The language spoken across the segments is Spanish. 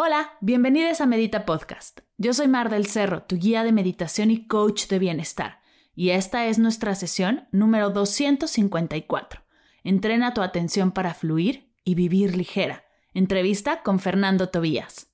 Hola, bienvenidos a Medita Podcast. Yo soy Mar del Cerro, tu guía de meditación y coach de bienestar. Y esta es nuestra sesión número 254. Entrena tu atención para fluir y vivir ligera. Entrevista con Fernando Tobías.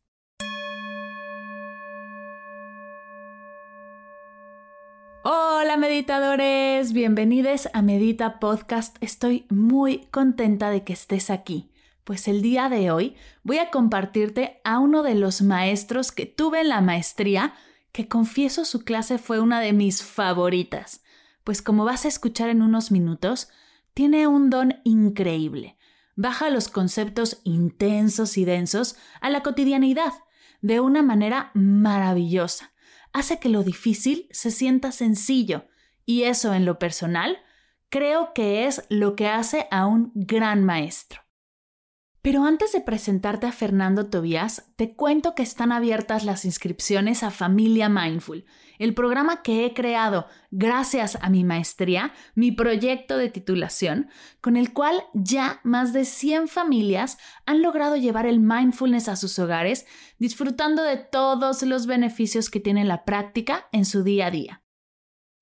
Hola meditadores, bienvenidos a Medita Podcast. Estoy muy contenta de que estés aquí, pues el día de hoy voy a compartirte a uno de los maestros que tuve en la maestría, que confieso su clase fue una de mis favoritas, pues como vas a escuchar en unos minutos, tiene un don increíble. Baja los conceptos intensos y densos a la cotidianidad de una manera maravillosa hace que lo difícil se sienta sencillo y eso en lo personal creo que es lo que hace a un gran maestro. Pero antes de presentarte a Fernando Tobías, te cuento que están abiertas las inscripciones a Familia Mindful, el programa que he creado gracias a mi maestría, mi proyecto de titulación, con el cual ya más de 100 familias han logrado llevar el mindfulness a sus hogares, disfrutando de todos los beneficios que tiene la práctica en su día a día.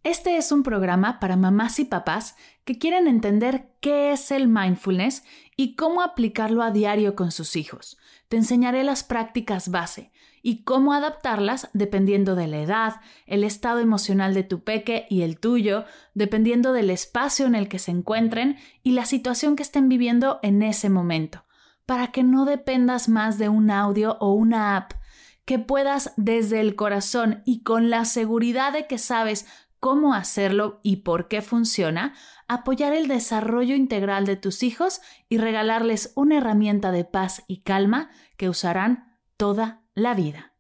Este es un programa para mamás y papás que quieren entender qué es el mindfulness y cómo aplicarlo a diario con sus hijos. Te enseñaré las prácticas base y cómo adaptarlas dependiendo de la edad, el estado emocional de tu peque y el tuyo, dependiendo del espacio en el que se encuentren y la situación que estén viviendo en ese momento, para que no dependas más de un audio o una app, que puedas desde el corazón y con la seguridad de que sabes cómo hacerlo y por qué funciona, apoyar el desarrollo integral de tus hijos y regalarles una herramienta de paz y calma que usarán toda la vida.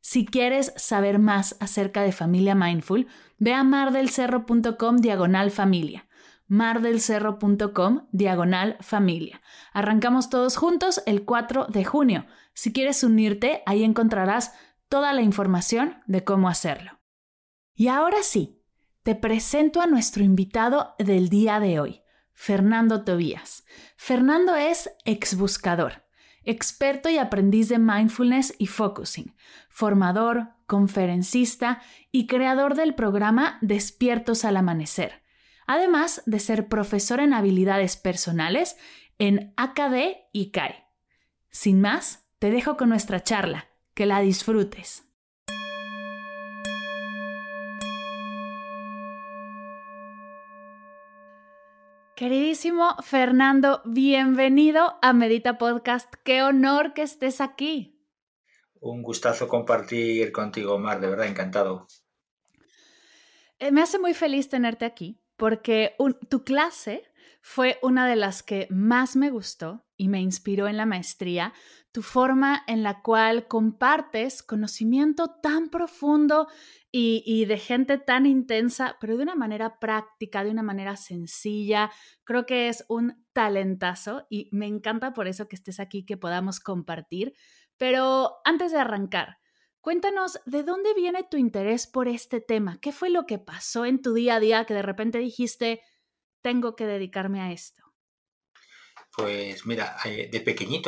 Si quieres saber más acerca de Familia Mindful, ve a mardelcerro.com diagonal familia. mardelcerro.com diagonal familia. Arrancamos todos juntos el 4 de junio. Si quieres unirte, ahí encontrarás toda la información de cómo hacerlo. Y ahora sí, te presento a nuestro invitado del día de hoy, Fernando Tobías. Fernando es exbuscador, experto y aprendiz de mindfulness y focusing, formador, conferencista y creador del programa Despiertos al Amanecer, además de ser profesor en habilidades personales en AKD y CAE. Sin más, te dejo con nuestra charla. Que la disfrutes. Queridísimo Fernando, bienvenido a Medita Podcast. Qué honor que estés aquí. Un gustazo compartir contigo, Mar, de verdad, encantado. Eh, me hace muy feliz tenerte aquí porque tu clase fue una de las que más me gustó y me inspiró en la maestría, tu forma en la cual compartes conocimiento tan profundo y, de gente tan intensa, pero de una manera práctica, de una manera sencilla. Creo que es un talentazo y me encanta por eso que estés aquí, que podamos compartir. Pero antes de arrancar, cuéntanos de dónde viene tu interés por este tema. ¿Qué fue lo que pasó en tu día a día que de repente dijiste, tengo que dedicarme a esto? Pues mira, eh, de pequeño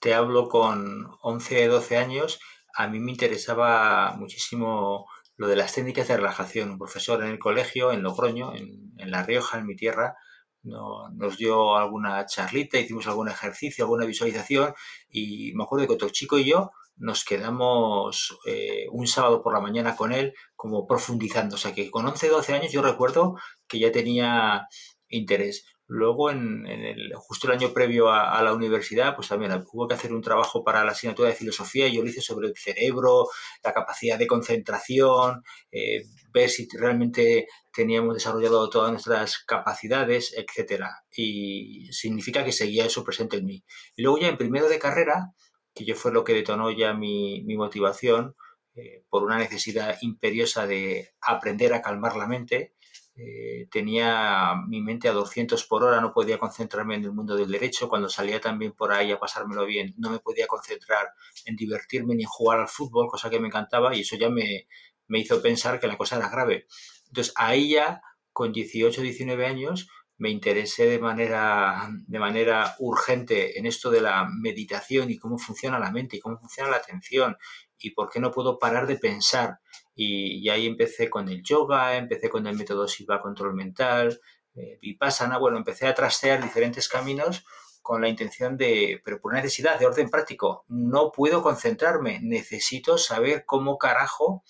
te hablo con 11, 12 años, a mí me interesaba muchísimo lo de las técnicas de relajación. Un profesor en el colegio, en Logroño, en, La Rioja, en mi tierra, nos dio alguna charlita, hicimos algún ejercicio, alguna visualización y me acuerdo que otro chico y yo nos quedamos eh, un sábado por la mañana con él como profundizando. O sea que con 11, 12 años yo recuerdo que ya tenía interés. Luego, en, el, justo el año previo a, la universidad, pues también hubo que hacer un trabajo para la asignatura de filosofía y yo lo hice sobre el cerebro, la capacidad de concentración, eh, ver si realmente teníamos desarrollado todas nuestras capacidades, etcétera. Y significa que seguía eso presente en mí. Y luego ya en primero de carrera, que yo fue lo que detonó ya mi, motivación, eh, por una necesidad imperiosa de aprender a calmar la mente, eh, tenía mi mente a 200 por hora, no podía concentrarme en el mundo del derecho, cuando salía también por ahí a pasármelo bien, no me podía concentrar en divertirme ni en jugar al fútbol, cosa que me encantaba y eso ya me, me hizo pensar que la cosa era grave. Entonces ahí ya, con 18, 19 años, me interesé de manera, de manera urgente en esto de la meditación y cómo funciona la mente y cómo funciona la atención y por qué no puedo parar de pensar. Y, ahí empecé con el yoga, empecé con el método Shiva Control Mental, eh, Vipassana, bueno, empecé a trastear diferentes caminos con la intención de, pero por necesidad de orden práctico, no puedo concentrarme, necesito saber cómo carajo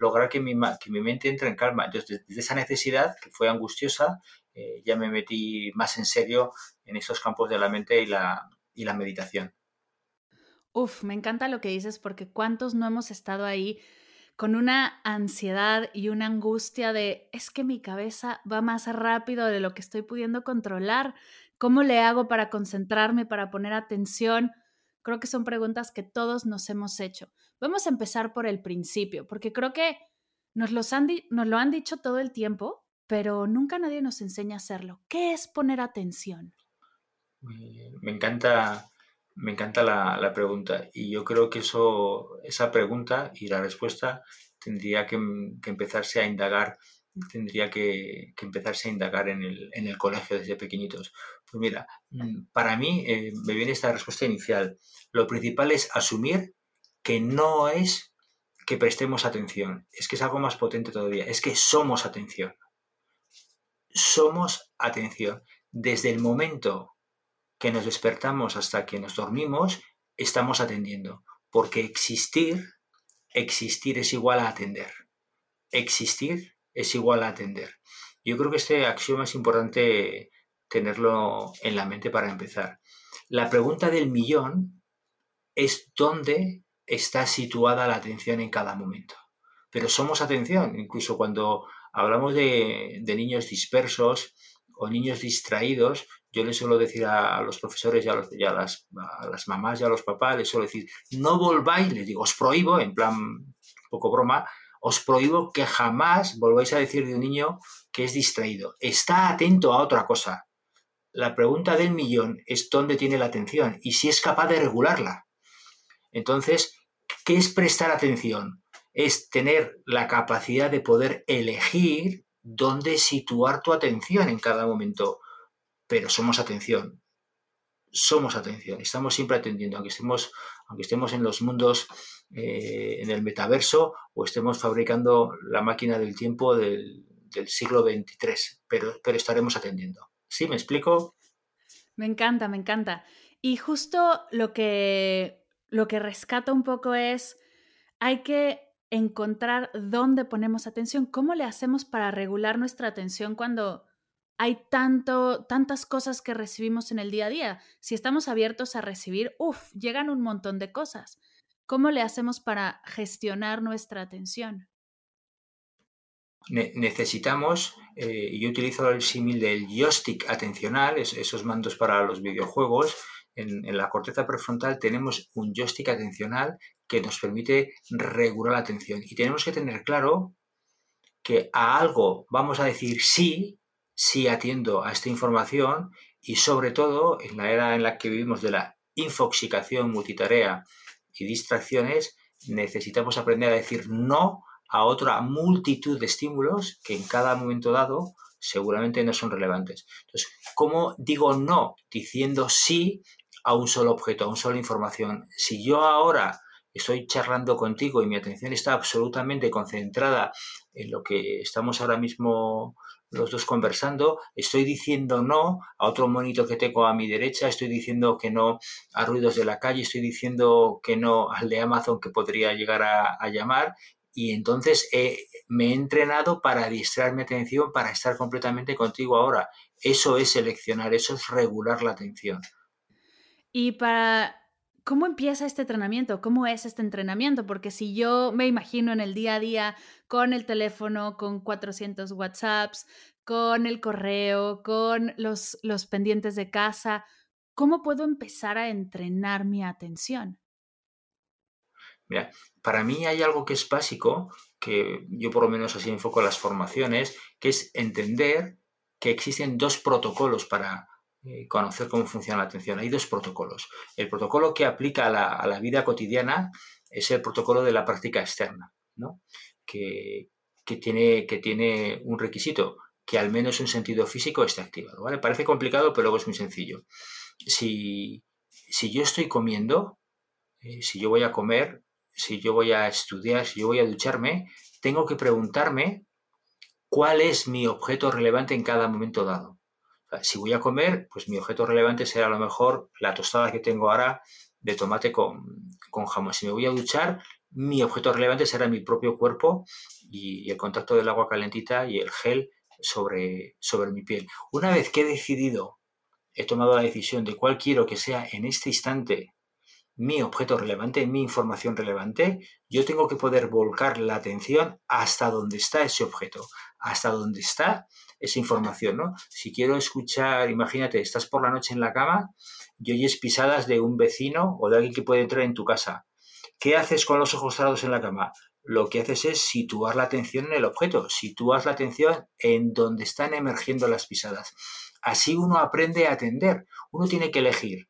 lograr que mi, que mi mente entre en calma. Entonces, desde esa necesidad, que fue angustiosa, eh, ya me metí más en serio en esos campos de la mente y la, y la meditación. Uf, me encanta lo que dices porque cuántos no hemos estado ahí con una ansiedad y una angustia de es que mi cabeza va más rápido de lo que estoy pudiendo controlar. ¿Cómo le hago para concentrarme, para poner atención? Creo que son preguntas que todos nos hemos hecho. Vamos a empezar por el principio, porque creo que nos, nos lo han dicho todo el tiempo, pero nunca nadie nos enseña a hacerlo. ¿Qué es poner atención? Me encanta me encanta la, pregunta y yo creo que eso, esa pregunta y la respuesta tendría que, empezarse a indagar, tendría que, empezarse a indagar en el, colegio desde pequeñitos. Pues mira, mm, para mí eh, me viene esta respuesta inicial. Lo principal es asumir que no es que prestemos atención, es que es algo más potente todavía, es que somos atención. Somos atención. Desde el momento que nos despertamos hasta que nos dormimos, estamos atendiendo. Porque existir, existir es igual a atender. Existir es igual a atender. Yo creo que este axioma es importante tenerlo en la mente para empezar. La pregunta del millón es dónde está situada la atención en cada momento. Pero somos atención, incluso cuando hablamos de, de niños dispersos o niños distraídos, yo les suelo decir a, los profesores y, a, las, mamás y a los papás, les suelo decir, no volváis, les digo, os prohíbo, en plan poco broma, os prohíbo que jamás volváis a decir de un niño que es distraído. Está atento a otra cosa. La pregunta del millón es dónde tiene la atención y si es capaz de regularla. Entonces, ¿qué es prestar atención? Es tener la capacidad de poder elegir dónde situar tu atención en cada momento pero somos atención. Somos atención, estamos siempre atendiendo, aunque estemos, aunque estemos en los mundos, eh, en el metaverso o estemos fabricando la máquina del tiempo del, siglo XXIII, pero, pero estaremos atendiendo. ¿Sí? ¿Me explico? Me encanta, me encanta. Y justo lo que, lo que rescata un poco es, hay que encontrar dónde ponemos atención, cómo le hacemos para regular nuestra atención cuando hay tanto, tantas cosas que recibimos en el día a día. Si estamos abiertos a recibir, uff, llegan un montón de cosas. ¿Cómo le hacemos para gestionar nuestra atención? necesitamos, eh, yo utilizo el símil del joystick atencional, esos mandos para los videojuegos. En, la corteza prefrontal tenemos un joystick atencional que nos permite regular la atención. Y tenemos que tener claro que a algo vamos a decir sí sí atiendo a esta información y sobre todo en la era en la que vivimos de la infoxicación multitarea y distracciones, necesitamos aprender a decir no a otra multitud de estímulos que en cada momento dado seguramente no son relevantes. Entonces, ¿cómo digo no diciendo sí a un solo objeto, a una sola información? Si yo ahora estoy charlando contigo y mi atención está absolutamente concentrada en lo que estamos ahora mismo los dos conversando, estoy diciendo no a otro monito que tengo a mi derecha, estoy diciendo que no a ruidos de la calle, estoy diciendo que no al de Amazon que podría llegar a, llamar y entonces me he entrenado para distraer mi atención, para estar completamente contigo ahora. Eso es seleccionar, eso es regular la atención. Y para, ¿cómo empieza este entrenamiento? ¿Cómo es este entrenamiento? Porque si yo me imagino en el día a día con el teléfono, con 400 WhatsApps, con el correo, con los, los pendientes de casa, ¿cómo puedo empezar a entrenar mi atención? Mira, para mí hay algo que es básico, que yo por lo menos así enfoco las formaciones, que es entender que existen dos protocolos para conocer cómo funciona la atención. Hay dos protocolos. El protocolo que aplica a la, a la vida cotidiana es el protocolo de la práctica externa, ¿no? que, que, tiene, que tiene un requisito, que al menos en sentido físico esté activado. ¿vale? Parece complicado, pero luego es muy sencillo. Si, si yo estoy comiendo, eh, si yo voy a comer, si yo voy a estudiar, si yo voy a ducharme, tengo que preguntarme cuál es mi objeto relevante en cada momento dado. Si voy a comer, pues mi objeto relevante será a lo mejor la tostada que tengo ahora de tomate con, con jamón. Si me voy a duchar, mi objeto relevante será mi propio cuerpo y, el contacto del agua calentita y el gel sobre, sobre mi piel. Una vez que he decidido, he tomado la decisión de cuál quiero que sea en este instante mi objeto relevante, mi información relevante, yo tengo que poder volcar la atención hasta donde está ese objeto, hasta donde está esa información, ¿no? Si quiero escuchar, imagínate, estás por la noche en la cama y oyes pisadas de un vecino o de alguien que puede entrar en tu casa. ¿Qué haces con los ojos cerrados en la cama? Lo que haces es situar la atención en el objeto, situas la atención en donde están emergiendo las pisadas. Así uno aprende a atender. Uno tiene que elegir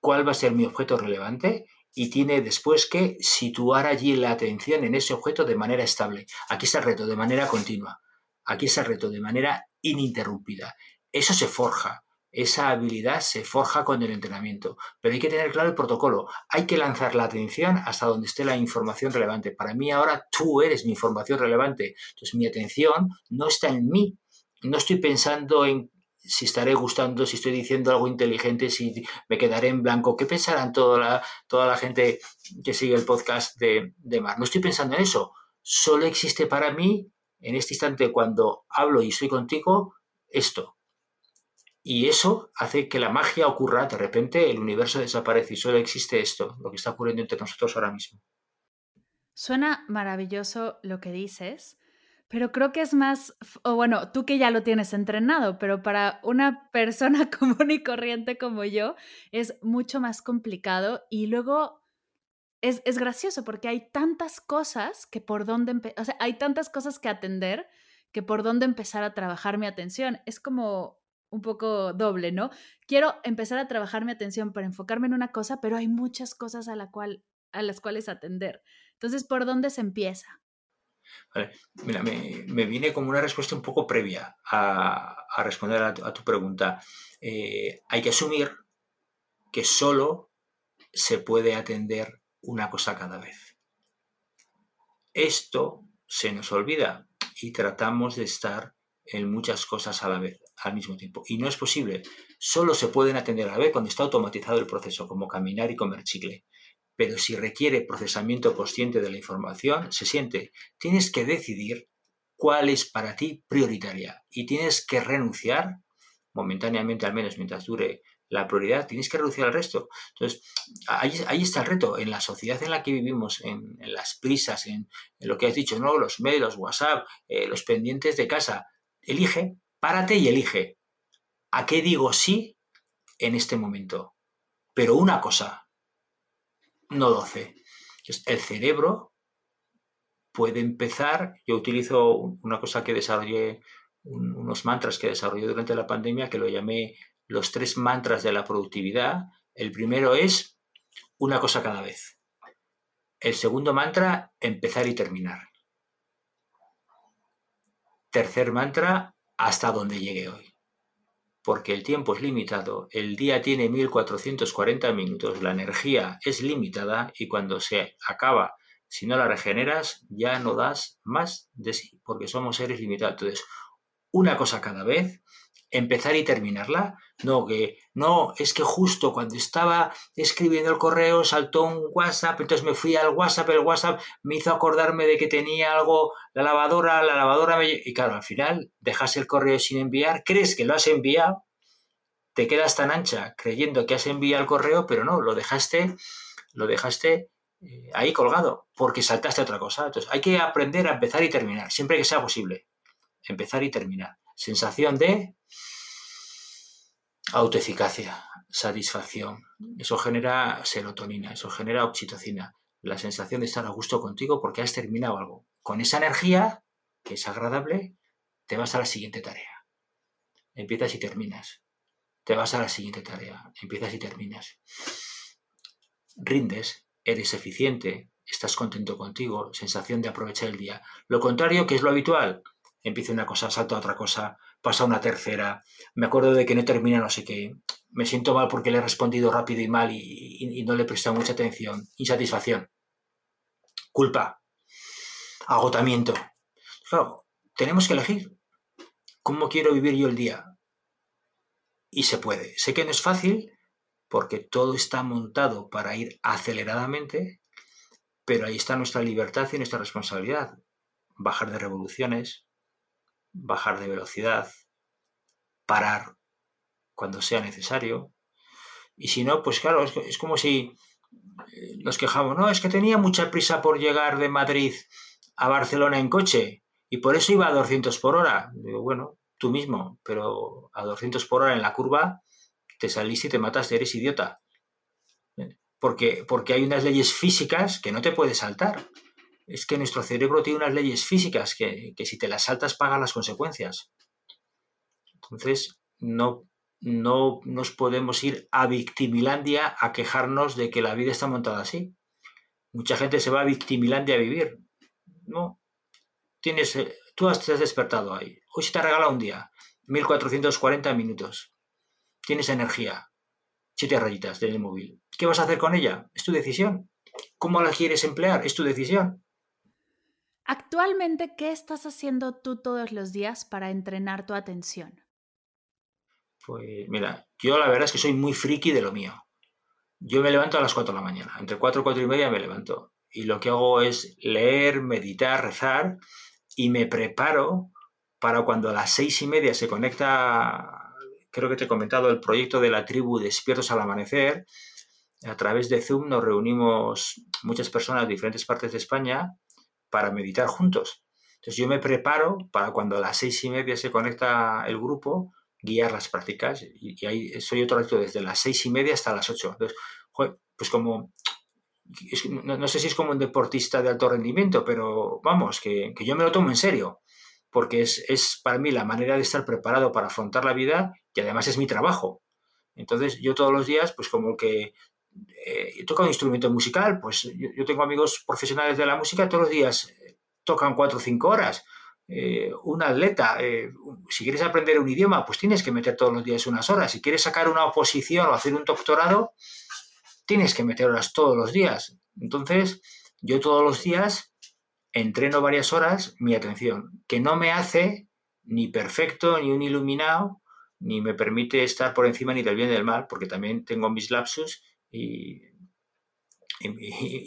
cuál va a ser mi objeto relevante y tiene después que situar allí la atención en ese objeto de manera estable. Aquí está el reto, de manera continua. Aquí está el reto, de manera ininterrumpida. Eso se forja. Esa habilidad se forja con el entrenamiento, pero hay que tener claro el protocolo. Hay que lanzar la atención hasta donde esté la información relevante. Para mí ahora tú eres mi información relevante. Entonces mi atención no está en mí. No estoy pensando en si estaré gustando, si estoy diciendo algo inteligente, si me quedaré en blanco, ¿qué pensarán toda la, toda la gente que sigue el podcast de, de Mar? No estoy pensando en eso. Solo existe para mí, en este instante, cuando hablo y estoy contigo, esto. Y eso hace que la magia ocurra, de repente el universo desaparece y solo existe esto, lo que está ocurriendo entre nosotros ahora mismo. Suena maravilloso lo que dices, pero creo que es más, o bueno, tú que ya lo tienes entrenado, pero para una persona común y corriente como yo es mucho más complicado y luego es, es gracioso porque hay tantas cosas que por dónde, o sea, hay tantas cosas que atender que por dónde empezar a trabajar mi atención. Es como un poco doble, ¿no? Quiero empezar a trabajar mi atención para enfocarme en una cosa, pero hay muchas cosas a, la cual, a las cuales atender. Entonces, ¿por dónde se empieza? Mira, me, viene como una respuesta un poco previa a, responder a tu, pregunta. Eh, hay que asumir que solo se puede atender una cosa cada vez. Esto se nos olvida y tratamos de estar en muchas cosas a la vez, al mismo tiempo. Y no es posible. Solo se pueden atender a la vez cuando está automatizado el proceso, como caminar y comer chicle pero si requiere procesamiento consciente de la información, se siente, tienes que decidir cuál es para ti prioritaria y tienes que renunciar, momentáneamente al menos mientras dure la prioridad, tienes que renunciar al resto. Entonces, ahí, está el reto, en la sociedad en la que vivimos, en, las prisas, en, lo que has dicho, ¿no? los mails, los WhatsApp, eh, los pendientes de casa, elige, párate y elige. ¿A qué digo sí en este momento? Pero una cosa, no 12. el cerebro puede empezar, yo utilizo una cosa que desarrollé, unos mantras que desarrollé durante la pandemia, que lo llamé los tres mantras de la productividad. El primero es una cosa cada vez. El segundo mantra, empezar y terminar. Tercer mantra, hasta donde llegue hoy porque el tiempo es limitado, el día tiene 1440 minutos, la energía es limitada y cuando se acaba, si no la regeneras, ya no das más de sí, porque somos seres limitados. Entonces, una cosa cada vez, empezar y terminarla. No, que no, es que justo cuando estaba escribiendo el correo saltó un WhatsApp, entonces me fui al WhatsApp, el WhatsApp me hizo acordarme de que tenía algo, la lavadora, la lavadora me... Y claro, al final dejas el correo sin enviar, crees que lo has enviado, te quedas tan ancha creyendo que has enviado el correo, pero no, lo dejaste, lo dejaste eh, ahí colgado, porque saltaste otra cosa. Entonces hay que aprender a empezar y terminar, siempre que sea posible. Empezar y terminar. Sensación de autoeficacia, satisfacción. Eso genera serotonina, eso genera oxitocina. La sensación de estar a gusto contigo porque has terminado algo. Con esa energía, que es agradable, te vas a la siguiente tarea. Empiezas y terminas. Te vas a la siguiente tarea. Empiezas y terminas. Rindes, eres eficiente, estás contento contigo, sensación de aprovechar el día. Lo contrario, que es lo habitual, empieza una cosa, salto a otra cosa, pasa una tercera, me acuerdo de que no termina no sé qué, me siento mal porque le he respondido rápido y mal y, no le he prestado mucha atención, insatisfacción, culpa, agotamiento. Claro, tenemos que elegir cómo quiero vivir yo el día. Y se puede. Sé que no es fácil, porque todo está montado para ir aceleradamente, pero ahí está nuestra libertad y nuestra responsabilidad. Bajar de revoluciones, bajar de velocidad, parar cuando sea necesario. Y si no, pues claro, es, como si eh, nos quejamos, no, es que tenía mucha prisa por llegar de Madrid a Barcelona en coche y por eso iba a 200 por hora. Digo, bueno, tú mismo, pero a 200 por hora en la curva te saliste y te mataste, eres idiota. Porque, porque hay unas leyes físicas que no te puedes saltar. Es que nuestro cerebro tiene unas leyes físicas que, si te las saltas pagan las consecuencias. Entonces, no, no nos podemos ir a Victimilandia a quejarnos de que la vida está montada así. Mucha gente se va a Victimilandia a vivir. No. Tienes, eh, tú has, te has despertado ahí. Hoy se te ha regalado un día. 1440 minutos tienes energía, siete rayitas del móvil. ¿Qué vas a hacer con ella? Es tu decisión. ¿Cómo la quieres emplear? Es tu decisión. Actualmente, ¿qué estás haciendo tú todos los días para entrenar tu atención? Pues mira, yo la verdad es que soy muy friki de lo mío. Yo me levanto a las 4 de la mañana. Entre 4 y 4 y media me levanto. Y lo que hago es leer, meditar, rezar y me preparo para cuando a las seis y media se conecta creo que te he comentado el proyecto de la tribu Despiertos al Amanecer. A través de Zoom nos reunimos muchas personas de diferentes partes de España para meditar juntos. Entonces yo me preparo para cuando a las seis y media se conecta el grupo, guiar las prácticas. Y, ahí soy otro reto desde las seis y media hasta las ocho. Entonces, pues como, no, sé si es como un deportista de alto rendimiento, pero vamos, que, que yo me lo tomo en serio porque es, es, para mí la manera de estar preparado para afrontar la vida y además es mi trabajo. Entonces yo todos los días, pues como que eh, toco un instrumento musical, pues yo, tengo amigos profesionales de la música, todos los días eh, tocan cuatro o cinco horas. Eh, un atleta, eh, si quieres aprender un idioma, pues tienes que meter todos los días unas horas. Si quieres sacar una oposición o hacer un doctorado, tienes que meter horas todos los días. Entonces, yo todos los días entreno varias horas mi atención, que no me hace ni perfecto, ni un iluminado, ni me permite estar por encima ni del bien ni del mal, porque también tengo mis lapsus y,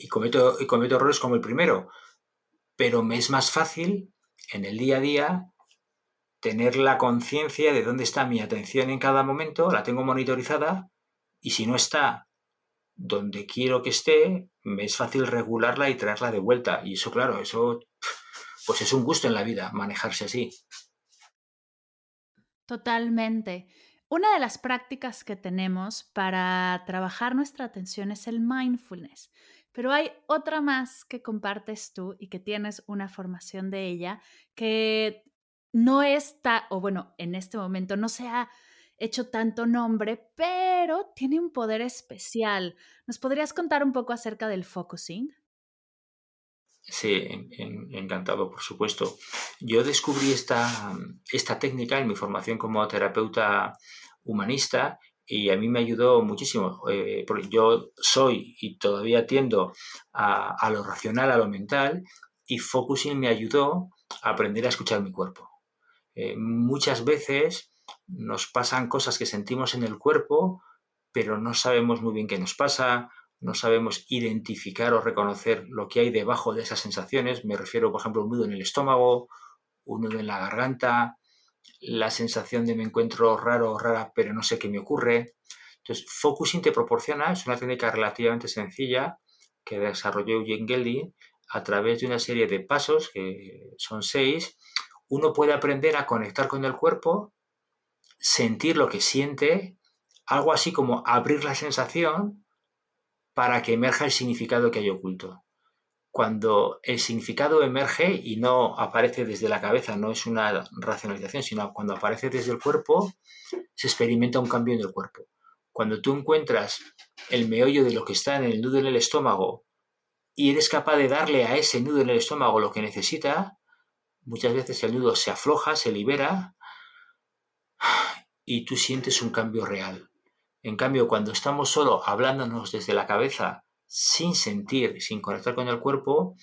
cometo, cometo errores como el primero. Pero me es más fácil en el día a día tener la conciencia de dónde está mi atención en cada momento, la tengo monitorizada y si no está donde quiero que esté, me es fácil regularla y traerla de vuelta. Y eso, claro, eso pues es un gusto en la vida, manejarse así. Totalmente. Una de las prácticas que tenemos para trabajar nuestra atención es el mindfulness, pero hay otra más que compartes tú y que tienes una formación de ella que no está, o bueno, en este momento no se ha hecho tanto nombre, pero tiene un poder especial. ¿Nos podrías contar un poco acerca del focusing? Sí, encantado, por supuesto. Yo descubrí esta, esta técnica en mi formación como terapeuta humanista y a mí me ayudó muchísimo, eh, porque yo soy y todavía tiendo a, a, lo racional, a lo mental, y focusing me ayudó a aprender a escuchar mi cuerpo. Eh, muchas veces nos pasan cosas que sentimos en el cuerpo, pero no sabemos muy bien qué nos pasa, no sabemos identificar o reconocer lo que hay debajo de esas sensaciones. Me refiero, por ejemplo, a un nudo en el estómago, un nudo en la garganta, la sensación de me encuentro raro o rara, pero no sé qué me ocurre. Entonces, Focusing te proporciona, es una técnica relativamente sencilla que desarrolló Eugene Gelding a través de una serie de pasos, que son seis. Uno puede aprender a conectar con el cuerpo, sentir lo que siente, algo así como abrir la sensación para que emerja el significado que hay oculto. Cuando el significado emerge y no aparece desde la cabeza, no es una racionalización, sino cuando aparece desde el cuerpo, se experimenta un cambio en el cuerpo. Cuando tú encuentras el meollo de lo que está en el nudo en el estómago y eres capaz de darle a ese nudo en el estómago lo que necesita, muchas veces el nudo se afloja, se libera y tú sientes un cambio real. En cambio, cuando estamos solo hablándonos desde la cabeza, sin sentir, sin conectar con el cuerpo,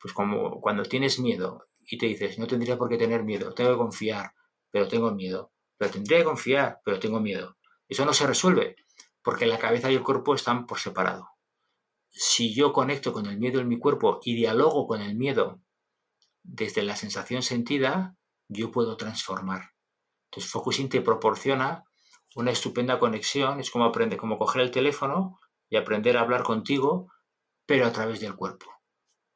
pues como cuando tienes miedo y te dices, no tendría por qué tener miedo, tengo que confiar, pero tengo miedo, pero tendría que confiar, pero tengo miedo. Eso no se resuelve, porque la cabeza y el cuerpo están por separado. Si yo conecto con el miedo en mi cuerpo y dialogo con el miedo desde la sensación sentida, yo puedo transformar. Entonces, Focusing te proporciona una estupenda conexión, es como aprender, como coger el teléfono y aprender a hablar contigo, pero a través del cuerpo.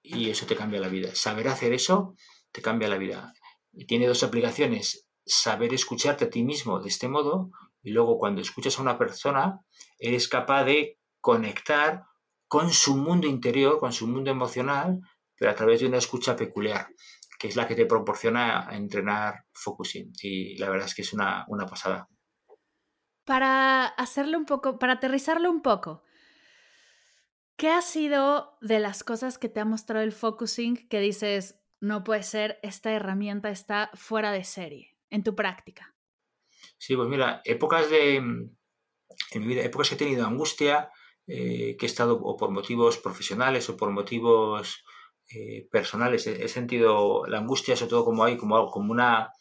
Y eso te cambia la vida. Saber hacer eso te cambia la vida. Y tiene dos aplicaciones. Saber escucharte a ti mismo de este modo y luego cuando escuchas a una persona, eres capaz de conectar con su mundo interior, con su mundo emocional, pero a través de una escucha peculiar, que es la que te proporciona entrenar focusing. Y la verdad es que es una, una pasada para hacerlo un poco, para aterrizarlo un poco, ¿qué ha sido de las cosas que te ha mostrado el focusing que dices, no puede ser, esta herramienta está fuera de serie en tu práctica? Sí, pues mira, épocas de, en mi vida, épocas que he tenido angustia, eh, que he estado o por motivos profesionales o por motivos eh, personales, he, sentido la angustia sobre todo como hay, como, como una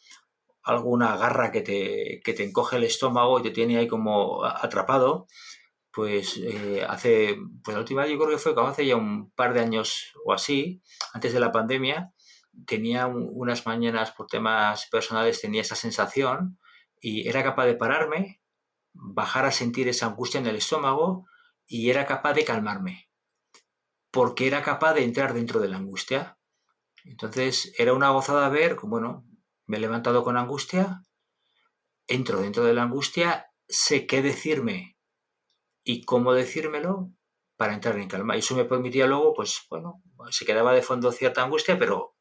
alguna garra que te, que te encoge el estómago y te tiene ahí como atrapado, pues eh, hace, pues la última yo creo que fue hace ya un par de años o así, antes de la pandemia, tenía unas mañanas por temas personales, tenía esa sensación y era capaz de pararme, bajar a sentir esa angustia en el estómago y era capaz de calmarme, porque era capaz de entrar dentro de la angustia. Entonces era una gozada ver, bueno, me he levantado con angustia, entro dentro de la angustia, sé qué decirme y cómo decírmelo para entrar en calma. Y eso me permitía luego, pues bueno, se quedaba de fondo cierta angustia, pero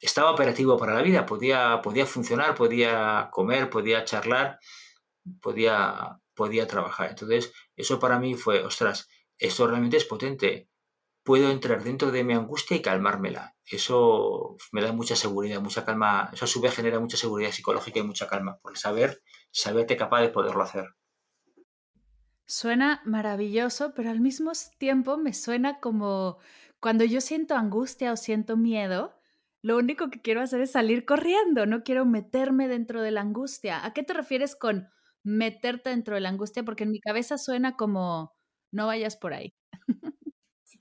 estaba operativo para la vida, podía, podía funcionar, podía comer, podía charlar, podía, podía trabajar. Entonces, eso para mí fue, ostras, esto realmente es potente puedo entrar dentro de mi angustia y calmármela. Eso me da mucha seguridad, mucha calma. Eso a su vez genera mucha seguridad psicológica y mucha calma, por saber, saberte capaz de poderlo hacer. Suena maravilloso, pero al mismo tiempo me suena como cuando yo siento angustia o siento miedo, lo único que quiero hacer es salir corriendo, no quiero meterme dentro de la angustia. ¿A qué te refieres con meterte dentro de la angustia? Porque en mi cabeza suena como no vayas por ahí.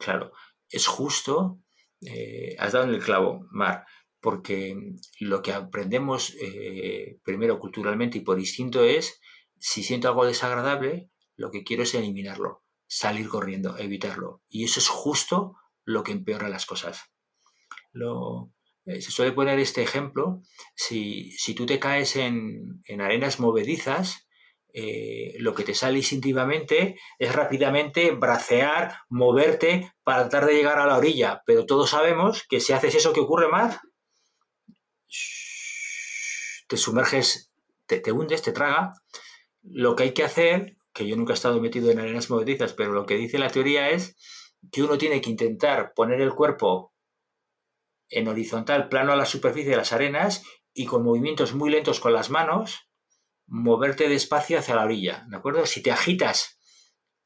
Claro, es justo, eh, has dado en el clavo, Mar, porque lo que aprendemos eh, primero culturalmente y por instinto es, si siento algo desagradable, lo que quiero es eliminarlo, salir corriendo, evitarlo. Y eso es justo lo que empeora las cosas. Eh, se suele poner este ejemplo, si, tú te caes en, en arenas movedizas, eh, lo que te sale instintivamente es rápidamente bracear, moverte para tratar de llegar a la orilla. Pero todos sabemos que si haces eso, ¿qué ocurre más? Te sumerges, te, te hundes, te traga. Lo que hay que hacer, que yo nunca he estado metido en arenas movedizas, pero lo que dice la teoría es que uno tiene que intentar poner el cuerpo en horizontal, plano a la superficie de las arenas y con movimientos muy lentos con las manos, moverte despacio hacia la orilla, ¿de acuerdo? Si te agitas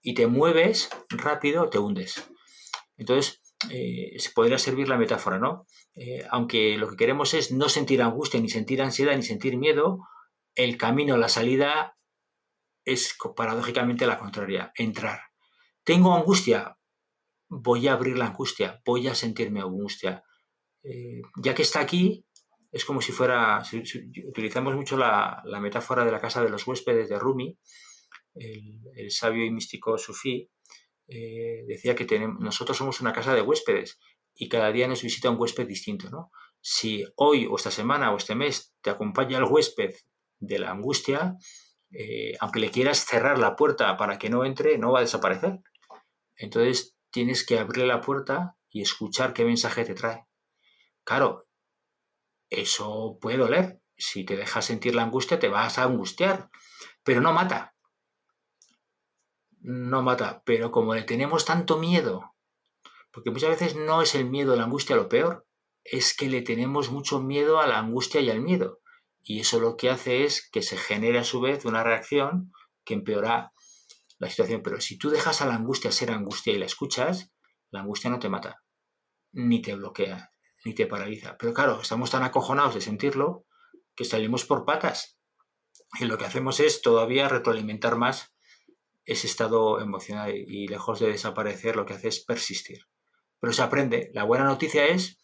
y te mueves rápido, te hundes. Entonces, eh, podría servir la metáfora, ¿no? Eh, aunque lo que queremos es no sentir angustia, ni sentir ansiedad, ni sentir miedo, el camino, la salida es paradójicamente la contraria, entrar. Tengo angustia, voy a abrir la angustia, voy a sentirme angustia. Eh, ya que está aquí, es como si fuera, utilizamos mucho la, metáfora de la casa de los huéspedes de Rumi, el, sabio y místico sufí, eh, decía que tenemos, nosotros somos una casa de huéspedes y cada día nos visita un huésped distinto. ¿no? Si hoy o esta semana o este mes te acompaña el huésped de la angustia, eh, aunque le quieras cerrar la puerta para que no entre, no va a desaparecer. Entonces tienes que abrirle la puerta y escuchar qué mensaje te trae. Claro, eso puede doler. Si te dejas sentir la angustia, te vas a angustiar, pero no mata. No mata, pero como le tenemos tanto miedo, porque muchas veces no es el miedo, la angustia lo peor, es que le tenemos mucho miedo a la angustia y al miedo. Y eso lo que hace es que se genere a su vez una reacción que empeora la situación. Pero si tú dejas a la angustia ser angustia y la escuchas, la angustia no te mata, ni te bloquea, ni te paraliza. Pero claro, estamos tan acojonados de sentirlo que salimos por patas. Y lo que hacemos es todavía retroalimentar más ese estado emocional y lejos de desaparecer lo que hace es persistir. Pero se aprende. La buena noticia es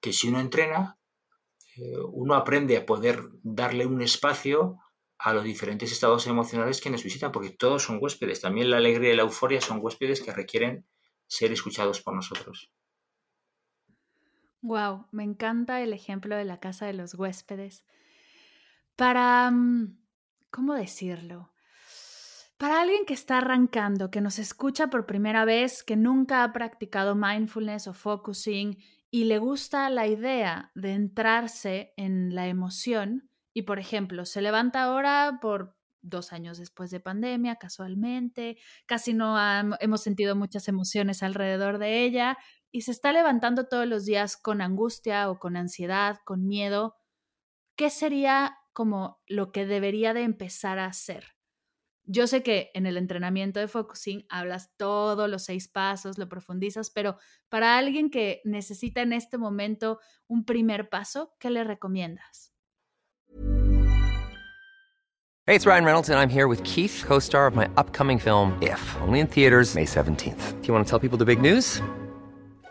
que si uno entrena, eh, uno aprende a poder darle un espacio a los diferentes estados emocionales que nos visitan, porque todos son huéspedes. También la alegría y la euforia son huéspedes que requieren ser escuchados por nosotros. Wow, me encanta el ejemplo de la casa de los huéspedes. Para, mm, ¿cómo decirlo? Para alguien que está arrancando, que nos escucha por primera vez, que nunca ha practicado mindfulness o focusing y le gusta la idea de entrarse en la emoción y, por ejemplo, se levanta ahora por dos años después de pandemia, casualmente, casi no hemos sentido muchas emociones alrededor de ella y se está levantando todos los días con angustia o con ansiedad, con miedo, ¿qué sería como lo que debería de empezar a hacer? Yo sé que en el entrenamiento de focusing hablas todos los seis pasos, lo profundizas, pero para alguien que necesita en este momento un primer paso, ¿qué le recomiendas? Hey, it's Ryan Reynolds and I'm here with Keith, co-star of my upcoming film If, only in theaters May 17th. Do you want to tell people the big news?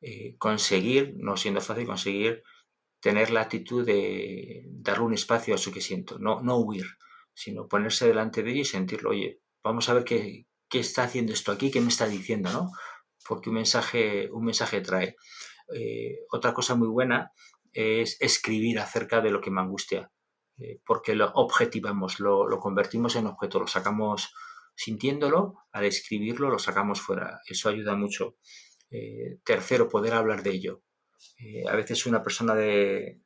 Eh, conseguir, no siendo fácil, conseguir tener la actitud de darle un espacio a eso que siento, no, no huir, sino ponerse delante de ello y sentirlo, oye, vamos a ver qué, qué está haciendo esto aquí, qué me está diciendo, ¿no? Porque un mensaje, un mensaje trae. Eh, otra cosa muy buena es escribir acerca de lo que me angustia, eh, porque lo objetivamos, lo, lo, convertimos en objeto, lo sacamos sintiéndolo, al escribirlo lo sacamos fuera. Eso ayuda mucho. Eh, tercero, poder hablar de ello. Eh, a veces una persona de,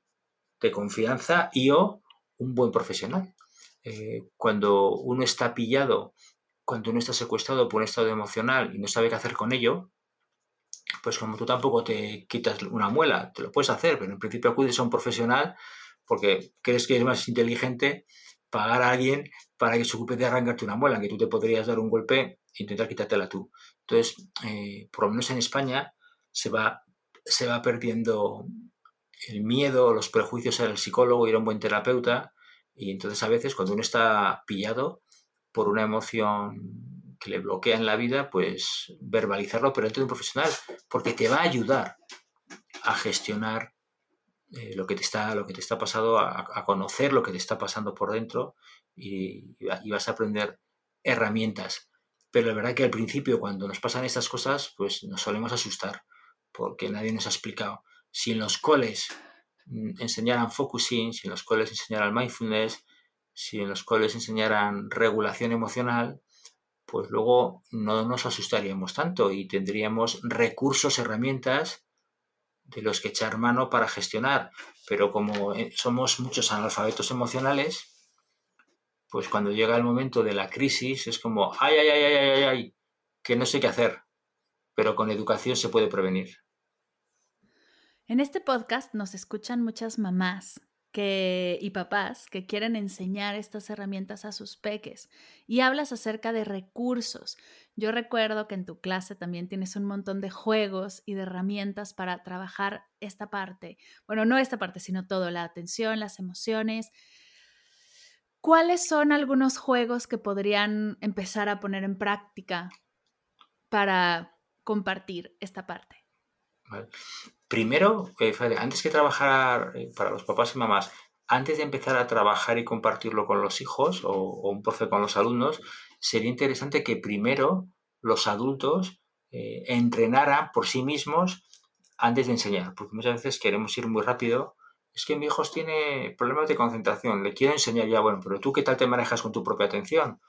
confianza y o un buen profesional. Eh, cuando uno está pillado, cuando uno está secuestrado por un estado emocional y no sabe qué hacer con ello, pues como tú tampoco te quitas una muela, te lo puedes hacer, pero en principio acudes a un profesional porque crees que es más inteligente pagar a alguien para que se ocupe de arrancarte una muela, que tú te podrías dar un golpe e intentar quitártela tú. Entonces, eh, por lo menos en España se va, se va perdiendo el miedo, los prejuicios al psicólogo, ir a un buen terapeuta. Y entonces a veces cuando uno está pillado por una emoción que le bloquea en la vida, pues verbalizarlo, pero dentro de un profesional, porque te va a ayudar a gestionar eh, lo, que te está, lo que te está pasando, a, conocer lo que te está pasando por dentro y, y vas a aprender herramientas pero la verdad que al principio, cuando nos pasan estas cosas, pues nos solemos asustar, porque nadie nos ha explicado. Si en los coles mm, enseñaran focusing, si en los coles enseñaran mindfulness, si en los coles enseñaran regulación emocional, pues luego no nos asustaríamos tanto y tendríamos recursos, herramientas de los que echar mano para gestionar. Pero como eh, somos muchos analfabetos emocionales, pues cuando llega el momento de la crisis es como, ay, ay, ay, ay, ay, ay, que no sé qué hacer, pero con educación se puede prevenir. En este podcast nos escuchan muchas mamás que, y papás que quieren enseñar estas herramientas a sus peques y hablas acerca de recursos. Yo recuerdo que en tu clase también tienes un montón de juegos y de herramientas para trabajar esta parte. Bueno, no esta parte, sino todo, la atención, las emociones. ¿Cuáles son algunos juegos que podrían empezar a poner en práctica para compartir esta parte? Primero, eh, antes que trabajar eh, para los papás y mamás, antes de empezar a trabajar y compartirlo con los hijos o, un profe con los alumnos, sería interesante que primero los adultos eh, entrenaran por sí mismos antes de enseñar, porque muchas veces queremos ir muy rápido. Es que mi hijo tiene problemas de concentración, le quiero enseñar ya, bueno, pero tú qué tal te manejas con tu propia atención.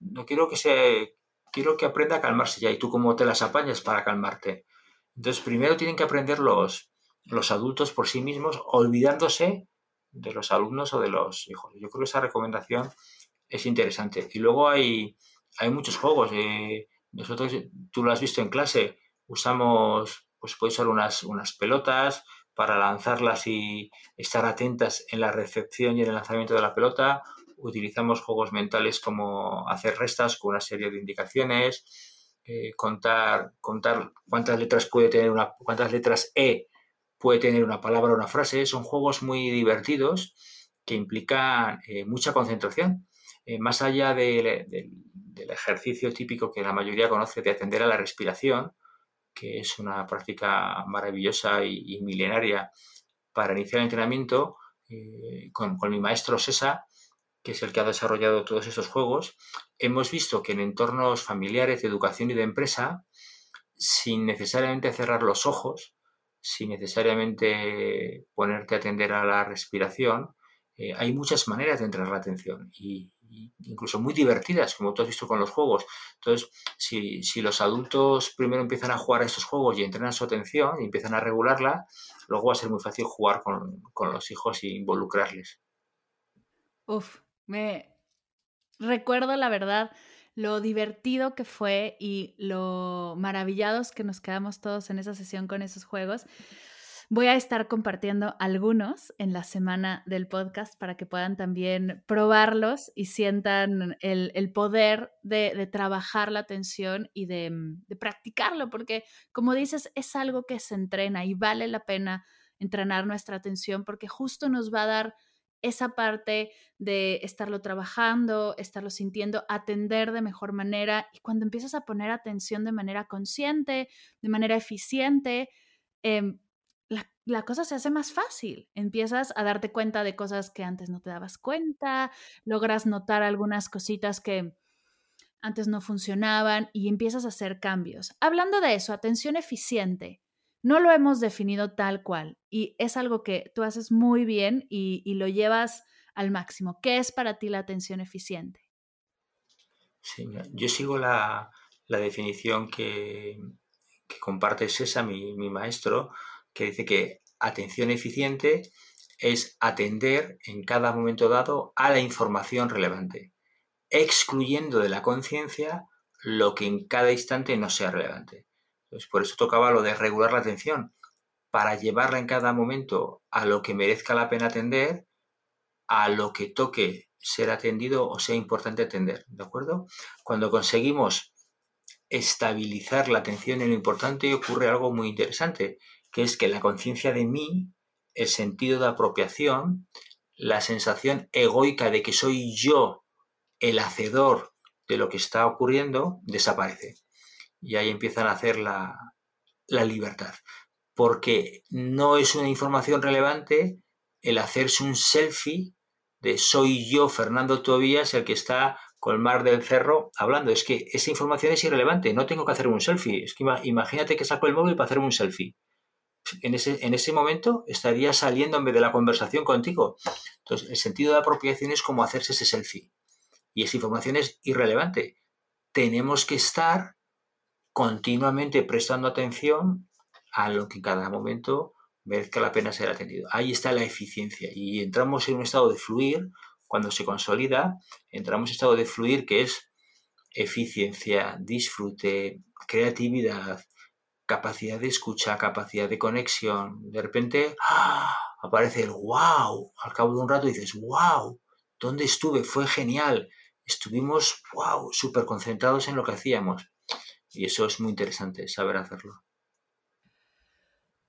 No quiero que se, quiero que aprenda a calmarse ya y tú cómo te las apañas para calmarte. Entonces, primero tienen que aprender los, los adultos por sí mismos, olvidándose de los alumnos o de los hijos. Yo creo que esa recomendación es interesante. Y luego hay, hay muchos juegos. Eh, nosotros, tú lo has visto en clase, usamos, pues puede ser unas, unas pelotas para lanzarlas y estar atentas en la recepción y en el lanzamiento de la pelota. Utilizamos juegos mentales como hacer restas con una serie de indicaciones eh, contar, contar cuántas letras puede tener una, cuántas letras E puede tener una palabra o una frase. Son juegos muy divertidos que implican eh, mucha concentración. Eh, más allá del ejercicio típico que la mayoría conoce de atender a la respiración, que es una práctica maravillosa y, milenaria para iniciar el entrenamiento, con, con mi maestro Sesa, que es el que ha desarrollado todos estos juegos, hemos visto que en entornos familiares, de educación y de empresa, sin necesariamente cerrar los ojos, sin necesariamente ponerte a atender a la respiración, eh, hay muchas maneras de entrenar la atención. Y, incluso muy divertidas, como tú has visto con los juegos. Entonces, si, los adultos primero empiezan a jugar a estos juegos y entrenan su atención y empiezan a regularla, luego va a ser muy fácil jugar con, con los hijos e involucrarles. Uf, me recuerdo la verdad lo divertido que fue y lo maravillados que nos quedamos todos en esa sesión con esos juegos. Voy a estar compartiendo algunos en la semana del podcast para que puedan también probarlos y sientan el, poder de, trabajar la atención y de, de practicarlo, porque como dices, es algo que se entrena y vale la pena entrenar nuestra atención porque justo nos va a dar esa parte de estarlo trabajando, estarlo sintiendo, atender de mejor manera. Y cuando empiezas a poner atención de manera consciente, de manera eficiente, em, la, cosa se hace más fácil. Empiezas a darte cuenta de cosas que antes no te dabas cuenta, logras notar algunas cositas que antes no funcionaban y empiezas a hacer cambios. Hablando de eso, atención eficiente. No lo hemos definido tal cual y es algo que tú haces muy bien y, lo llevas al máximo. ¿Qué es para ti la atención eficiente? Sí, yo sigo la, definición que, comparte César, mi, mi maestro, que dice que atención eficiente es atender en cada momento dado a la información relevante, excluyendo de la conciencia lo que en cada instante no sea relevante por eso tocaba lo de regular la atención, para llevarla en cada momento a lo que merezca la pena atender, a lo que toque ser atendido o sea importante atender, ¿de acuerdo? Cuando conseguimos estabilizar la atención en lo importante ocurre algo muy interesante, que es que la conciencia de mí, el sentido de apropiación, la sensación egoica de que soy yo el hacedor de lo que está ocurriendo, desaparece y ahí empiezan a hacer la, libertad. Porque no es una información relevante el hacerse un selfie de soy yo, Fernando Tobías, el que está con el mar del cerro hablando. Es que esa información es irrelevante, no tengo que hacer un selfie. Es que imagínate que saco el móvil para hacer un selfie. En ese, en ese momento estaría vez de la conversación contigo. Entonces, el sentido de apropiación es como hacerse ese selfie. Y esa información es irrelevante. Tenemos que estar continuamente prestando atención a lo que en cada momento merezca la pena ser atendido. Ahí está la eficiencia y entramos en un estado de fluir cuando se consolida, entramos en estado de fluir que es eficiencia, disfrute, creatividad, capacidad de escucha, capacidad de conexión. De repente ¡ah! aparece el wow. Al cabo de un rato dices, wow, ¿dónde estuve? Fue genial. Estuvimos, wow, súper concentrados en lo que hacíamos. Y eso es muy interesante, saber hacerlo.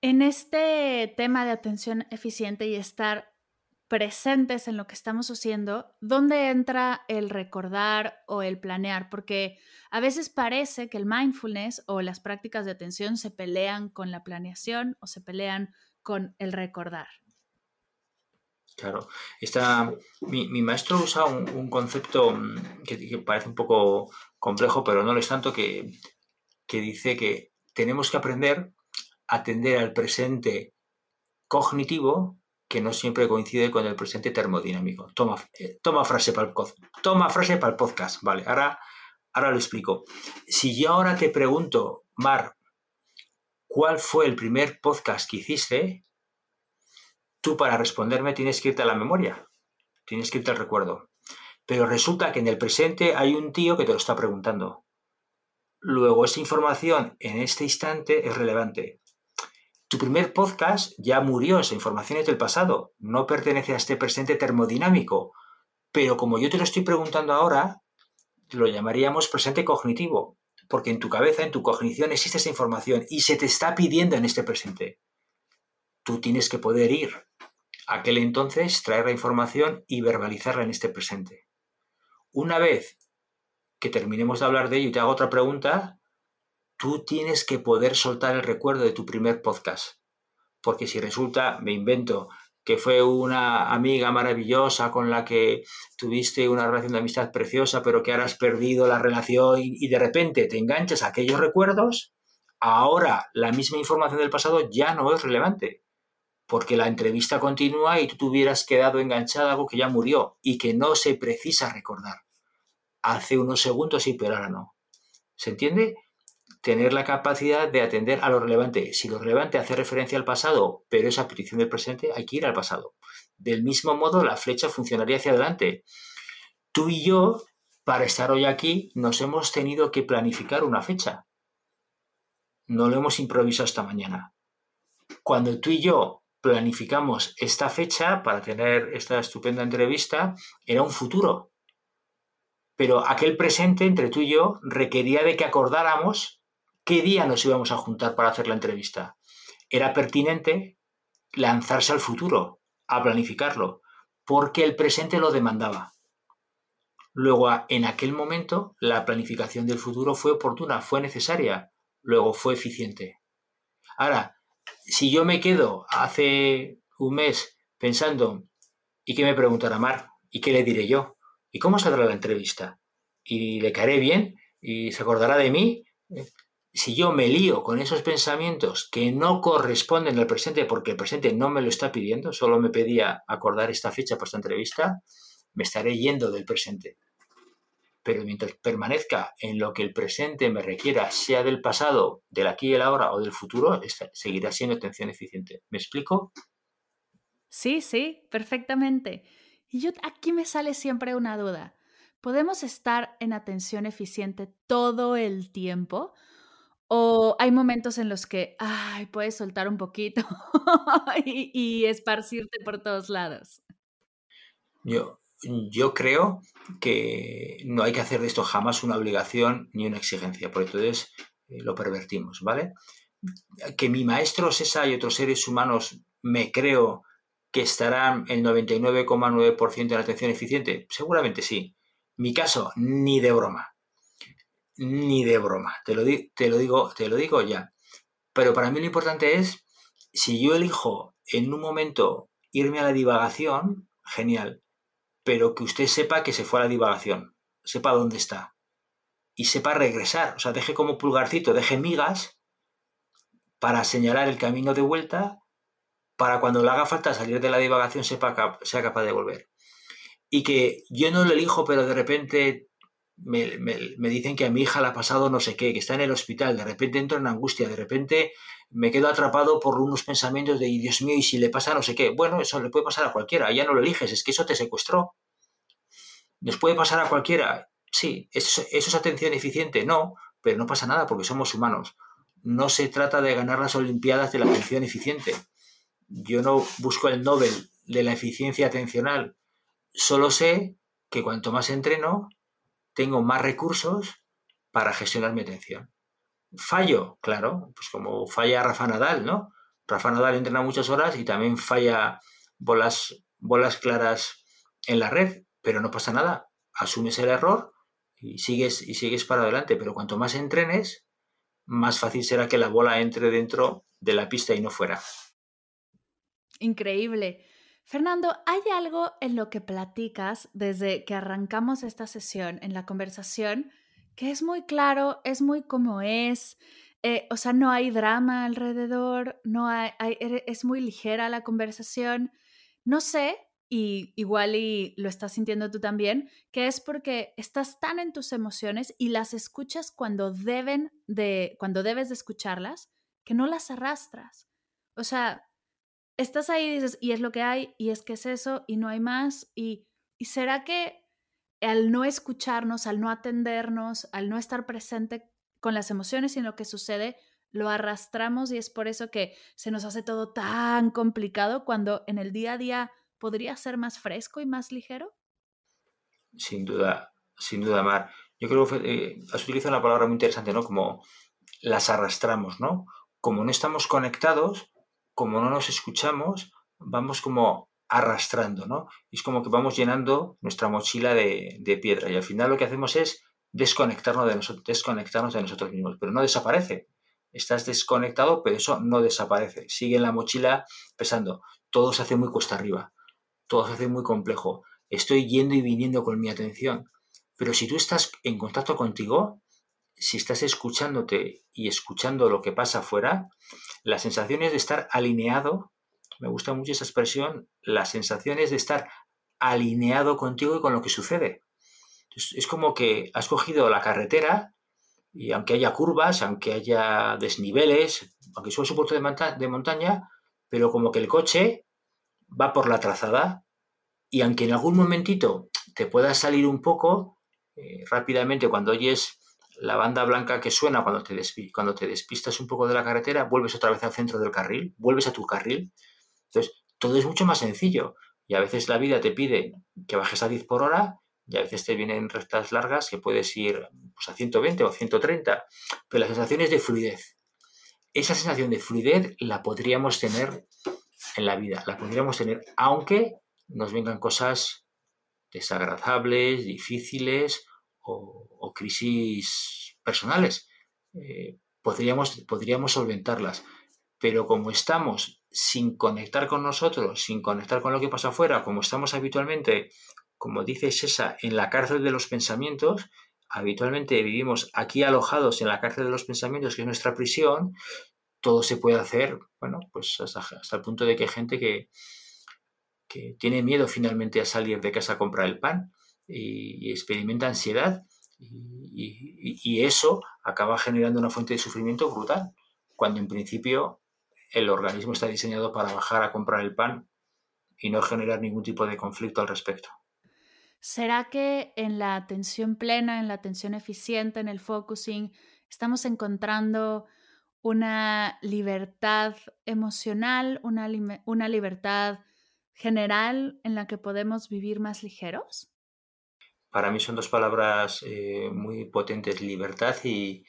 En este tema de atención eficiente y estar presentes en lo que estamos haciendo, ¿dónde entra el recordar o el planear? Porque a veces parece que el mindfulness o las prácticas de atención se pelean con la planeación o se pelean con el recordar. Claro, mi, maestro usa un, concepto mm, que, parece un poco complejo, pero no lo es tanto, que, que dice que tenemos que aprender a atender al presente cognitivo que no siempre coincide con el presente termodinámico. Toma, eh, frase, para el, toma frase para podcast. Vale, ahora, ahora lo explico. Si yo ahora te pregunto, Mar, ¿cuál fue el primer podcast que hiciste? Tú para responderme tienes que irte a la memoria, tienes que irte al recuerdo. Pero resulta que en el presente hay un tío que te lo está preguntando. Luego, esa información en este instante es relevante. Tu primer podcast ya murió, esa información es del pasado, no pertenece a este presente termodinámico. Pero como yo te lo estoy preguntando ahora, lo llamaríamos presente cognitivo, porque en tu cabeza, en tu cognición existe esa información y se te está pidiendo en este presente. Tú tienes que poder ir a aquel entonces, traer la información y verbalizarla en este presente. Una vez que terminemos de hablar de ello y te hago otra pregunta, tú tienes que poder soltar el recuerdo de tu primer podcast. Porque si resulta, me invento, que fue una amiga maravillosa con la que tuviste una relación de amistad preciosa, pero que ahora has perdido la relación y, de repente te enganchas a aquellos recuerdos, ahora la misma información del pasado ya no es relevante, porque la entrevista continúa y tú te hubieras quedado enganchado a algo que ya murió y que no se precisa recordar. Hace unos segundos sí, pero ahora no. ¿Se entiende? Tener la capacidad de atender a lo relevante. Si lo relevante hace referencia al pasado, pero es petición del presente, hay que ir al pasado. Del mismo modo, la flecha funcionaría hacia adelante. Tú y yo, para estar hoy aquí, nos hemos tenido que planificar una fecha. No lo hemos improvisado esta mañana. Cuando tú y yo planificamos esta fecha para tener esta estupenda entrevista, era un futuro. Pero aquel presente entre tú y yo requería de que acordáramos qué día nos íbamos a juntar para hacer la entrevista. Era pertinente lanzarse al futuro, a planificarlo, porque el presente lo demandaba. Luego, en aquel momento, la planificación del futuro fue oportuna, fue necesaria, luego fue eficiente. Ahora, si yo me quedo hace un mes pensando, ¿y qué me preguntará Mar? ¿Y qué le diré yo? ¿Y cómo saldrá la entrevista? ¿Y le caeré bien? ¿Y se acordará de mí? Si yo me lío con esos pensamientos que no corresponden al presente porque el presente no me lo está pidiendo, solo me pedía acordar esta fecha para esta entrevista, me estaré yendo del presente. Pero mientras permanezca en lo que el presente me requiera, sea del pasado, del aquí y el ahora o del futuro, seguirá siendo atención eficiente. ¿Me explico? Sí, sí, perfectamente. Y yo aquí me sale siempre una duda. ¿Podemos estar en atención eficiente todo el tiempo? ¿O hay momentos en los que, ay, puedes soltar un poquito y, esparcirte por todos lados? Yo, yo creo que no hay que hacer de esto jamás una obligación ni una exigencia, porque entonces eh, lo pervertimos, ¿vale? Que mi maestro César y otros seres humanos me creo que estarán el 99,9% en atención eficiente, seguramente sí. Mi caso, ni de broma ni de broma, te lo, te lo, digo, te lo digo ya. Pero para mí lo importante es, si yo elijo en un momento irme a la divagación, genial, pero que usted sepa que se fue a la divagación, sepa dónde está y sepa regresar, o sea, deje como pulgarcito, deje migas para señalar el camino de vuelta, para cuando le haga falta salir de la divagación sepa, sea capaz de volver. Y que yo no lo elijo, pero de repente me, dicen que a mi hija le ha pasado no sé qué, que está en el hospital, de repente entro en angustia, de repente me quedo atrapado por unos pensamientos de, Dios mío, y si le pasa no sé qué. Bueno, eso le puede pasar a cualquiera, ya no lo eliges, es que eso te secuestró. ¿Nos puede pasar a cualquiera? Sí. ¿Eso, ¿Eso es atención eficiente? No, pero no pasa nada porque somos humanos. No se trata de ganar las Olimpiadas de la atención eficiente. Yo no busco el Nobel de la eficiencia atencional. Solo sé que cuanto más entreno, tengo más recursos para gestionar mi atención. Fallo, claro, pues como falla Rafa Nadal, ¿no? Rafa Nadal entrena muchas horas y también falla bolas, bolas claras en la red, pero no pasa nada. Asumes el error y sigues, y sigues para adelante. Pero cuanto más entrenes, más fácil será que la bola entre dentro de la pista y no fuera. Increíble. Fernando, ¿hay algo en lo que platicas desde que arrancamos esta sesión, en la conversación, que es muy claro, es muy como es? Eh, o sea, no hay drama alrededor, no hay, es muy ligera la conversación. No sé, y igual y lo estás sintiendo tú también, que es porque estás tan en tus emociones y las escuchas cuando deben de, cuando debes de escucharlas, que no las arrastras. O sea, estás ahí y dices, y es lo que hay, y es que es eso, y no hay más, y, y será que al no escucharnos, al no atendernos, al no estar presente con las emociones y en lo que sucede, lo arrastramos y es por eso que se nos hace todo tan complicado cuando en el día a día podría ser más fresco y más ligero? Sin duda, sin duda, Mar. Yo creo que eh, has utilizado una palabra muy interesante, ¿no? Como las arrastramos, ¿no? Como no estamos conectados, como no nos escuchamos, vamos como arrastrando, ¿no? es como que vamos llenando nuestra mochila de, piedra y al final lo que hacemos es desconectarnos de, nosotros, desconectarnos de nosotros mismos, pero no desaparece. Estás desconectado, pero eso no desaparece. Sigue en la mochila pesando. Todo se hace muy cuesta arriba. Todo se hace muy complejo. Estoy yendo y viniendo con mi atención. Pero si tú estás en contacto contigo, si estás escuchándote y escuchando lo que pasa afuera, la sensación es de estar alineado, me gusta mucho esa expresión, la sensación es de estar alineado contigo y con lo que sucede. es como que has cogido la carretera y aunque haya curvas, aunque haya desniveles, aunque sea un puerto de, de montaña, pero como que el coche va por la trazada y aunque en algún momentito te puedas salir un poco, eh, rápidamente cuando oyes la banda blanca que suena cuando te, cuando te despistas un poco de la carretera, vuelves otra vez al centro del carril, vuelves a tu carril. Entonces, todo es mucho más sencillo. Y a veces la vida te pide que bajes a 10 por hora y a veces te vienen rectas largas que puedes ir pues, a 120 o 130. Pero la sensación es de fluidez. Esa sensación de fluidez la podríamos tener en la vida, la podríamos tener aunque nos vengan cosas desagradables, difíciles o, crisis personales. Eh, podríamos, podríamos solventarlas. Pero como estamos sin conectar con nosotros, sin conectar con lo que pasa afuera, como estamos habitualmente, como dice Sesa, en la cárcel de los pensamientos, habitualmente vivimos aquí alojados en la cárcel de los pensamientos, que es nuestra prisión, todo se puede hacer, bueno, pues hasta, hasta el punto de que hay gente que, que tiene miedo finalmente a salir de casa a comprar el pan y, experimenta ansiedad y, eso acaba generando una fuente de sufrimiento brutal, cuando en principio el organismo está diseñado para bajar a comprar el pan y no generar ningún tipo de conflicto al respecto. ¿Será que en la atención plena, en la atención eficiente, en el focusing, estamos encontrando una libertad emocional, una, una libertad general en la que podemos vivir más ligeros? Para mí son dos palabras eh, muy potentes, libertad y,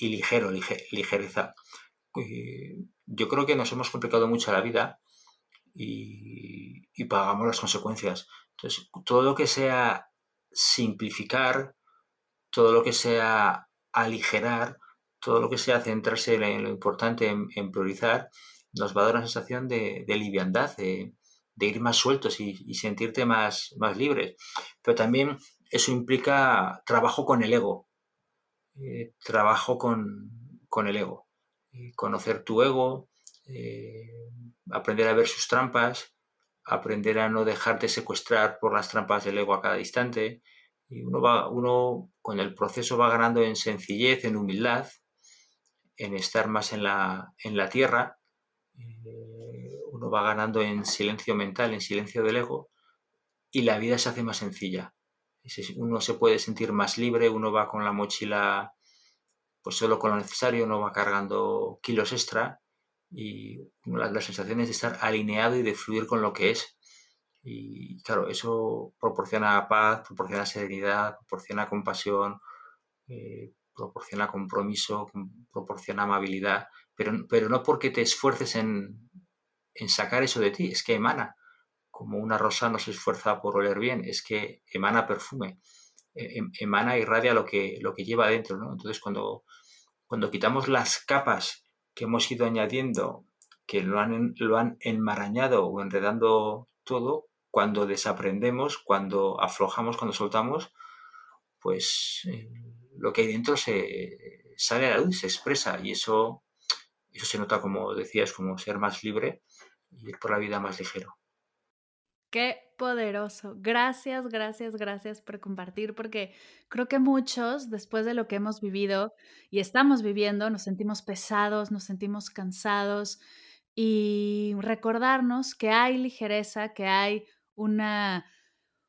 ligero, ligereza. yo creo que nos hemos complicado mucho la vida y, pagamos las consecuencias. Entonces, todo lo que sea simplificar, todo lo que sea aligerar, todo lo que sea centrarse en lo importante, en, priorizar, nos va a dar una sensación de, liviandad, de, ir más sueltos y, sentirte más, más libres. Pero también eso implica trabajo con el ego, eh, trabajo con, el ego, eh, conocer tu ego, eh, aprender a ver sus trampas, aprender a no dejarte secuestrar por las trampas del ego a cada instante. Y uno, va, uno con el proceso va ganando en sencillez, en humildad, en estar más en la, en la tierra. uno va ganando en silencio mental, en silencio del ego, y la vida se hace más sencilla Uno se puede sentir más libre, uno va con la mochila pues solo con lo necesario, no va cargando kilos extra y la, la sensación es de estar alineado y de fluir con lo que es. Y claro, eso proporciona paz, proporciona serenidad, proporciona compasión, eh, proporciona compromiso, proporciona amabilidad, pero, pero no porque te esfuerces en, en sacar eso de ti, es que emana. Como una rosa no se esfuerza por oler bien, es que emana perfume, e, em, emana y irradia lo que, lo que lleva adentro. ¿no? Entonces, cuando, cuando quitamos las capas que hemos ido añadiendo, que lo han, lo han enmarañado o enredando todo, cuando desaprendemos, cuando aflojamos, cuando soltamos, pues eh, lo que hay dentro se sale a la luz, se expresa y eso, eso se nota, como decías, como ser más libre y ir por la vida más ligero. Qué poderoso. Gracias, gracias, gracias por compartir, porque creo que muchos, después de lo que hemos vivido y estamos viviendo, nos sentimos pesados, nos sentimos cansados y recordarnos que hay ligereza, que hay una,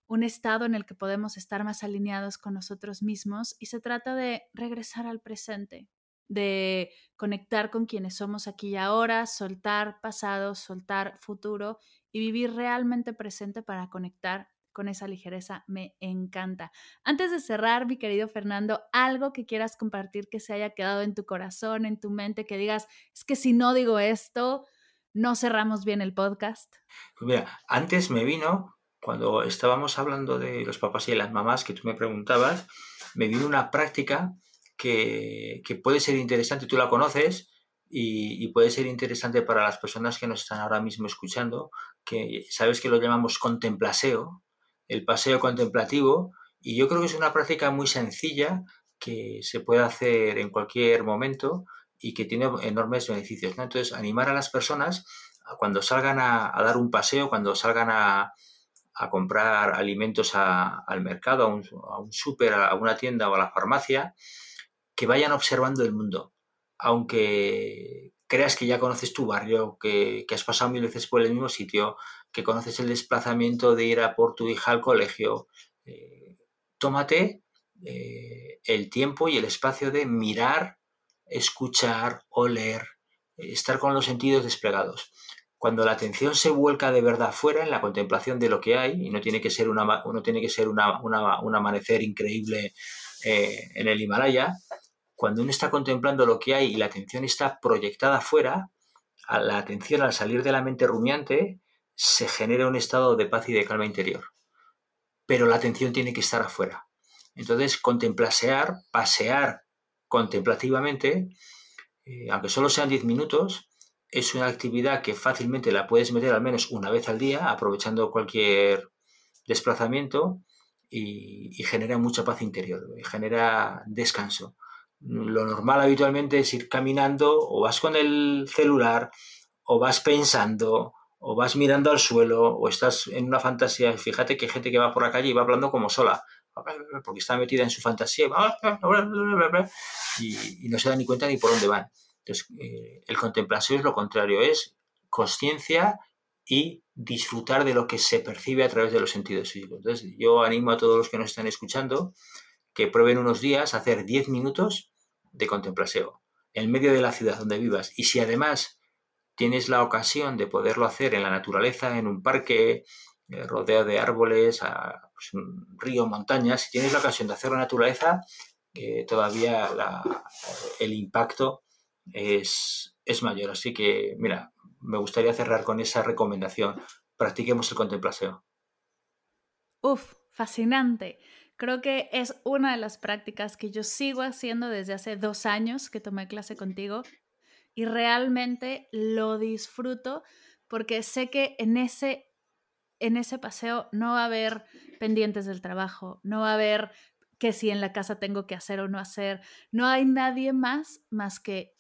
un estado en el que podemos estar más alineados con nosotros mismos y se trata de regresar al presente, de conectar con quienes somos aquí y ahora, soltar pasado, soltar futuro y vivir realmente presente para conectar con esa ligereza. Me encanta. Antes de cerrar, mi querido Fernando, algo que quieras compartir que se haya quedado en tu corazón, en tu mente, que digas, es que si no digo esto, no cerramos bien el podcast. Pues mira, antes me vino, cuando estábamos hablando de los papás y las mamás que tú me preguntabas, me vino una práctica que, puede ser interesante, tú la conoces y, puede ser interesante para las personas que nos están ahora mismo escuchando, que sabes que lo llamamos contemplaseo, el paseo contemplativo, y yo creo que es una práctica muy sencilla que se puede hacer en cualquier momento y que tiene enormes beneficios. Entonces, animar a las personas cuando salgan a, dar un paseo, cuando salgan a, comprar alimentos al mercado, a un, a un súper, a una tienda o a la farmacia, que vayan observando el mundo. Aunque creas que ya conoces tu barrio, que, has pasado mil veces por el mismo sitio, que conoces el desplazamiento de ir a por tu hija al colegio, eh, tómate eh, el tiempo y el espacio de mirar, escuchar, oler, estar con los sentidos desplegados. Cuando la atención se vuelca de verdad fuera en la contemplación de lo que hay, y no tiene que ser, una, tiene que ser un amanecer increíble eh, en el Himalaya, cuando uno está contemplando lo que hay y la atención está proyectada afuera, la atención al salir de la mente rumiante se genera un estado de paz y de calma interior. Pero la atención tiene que estar afuera. Entonces, contemplasear, pasear contemplativamente, eh, aunque solo sean 10 minutos, es una actividad que fácilmente la puedes meter al menos una vez al día, aprovechando cualquier desplazamiento y, y genera mucha paz interior, genera descanso. Lo normal habitualmente es ir caminando o vas con el celular o vas pensando o vas mirando al suelo o estás en una fantasía. Fíjate que hay gente que va por la calle y va hablando como sola porque está metida en su fantasía y, no se da ni cuenta ni por dónde van. Entonces, eh, el contemplación es lo contrario, es conciencia y disfrutar de lo que se percibe a través de los sentidos Entonces, yo animo a todos los que nos están escuchando que prueben unos días hacer 10 minutos de contemplación en medio de la ciudad donde vivas. Y si además tienes la ocasión de poderlo hacer en la naturaleza, en un parque, eh, rodeado de árboles, a, pues, un río, montañas, si tienes la ocasión de hacer la naturaleza, eh, todavía el impacto es, es mayor. Así que, mira, me gustaría cerrar con esa recomendación. Practiquemos el contemplación. Uf, fascinante. Creo que es una de las prácticas que yo sigo haciendo desde hace dos años que tomé clase contigo y realmente lo disfruto porque sé que en ese, en ese paseo no va a haber pendientes del trabajo, no va a haber que si en la casa tengo que hacer o no hacer, no hay nadie más más que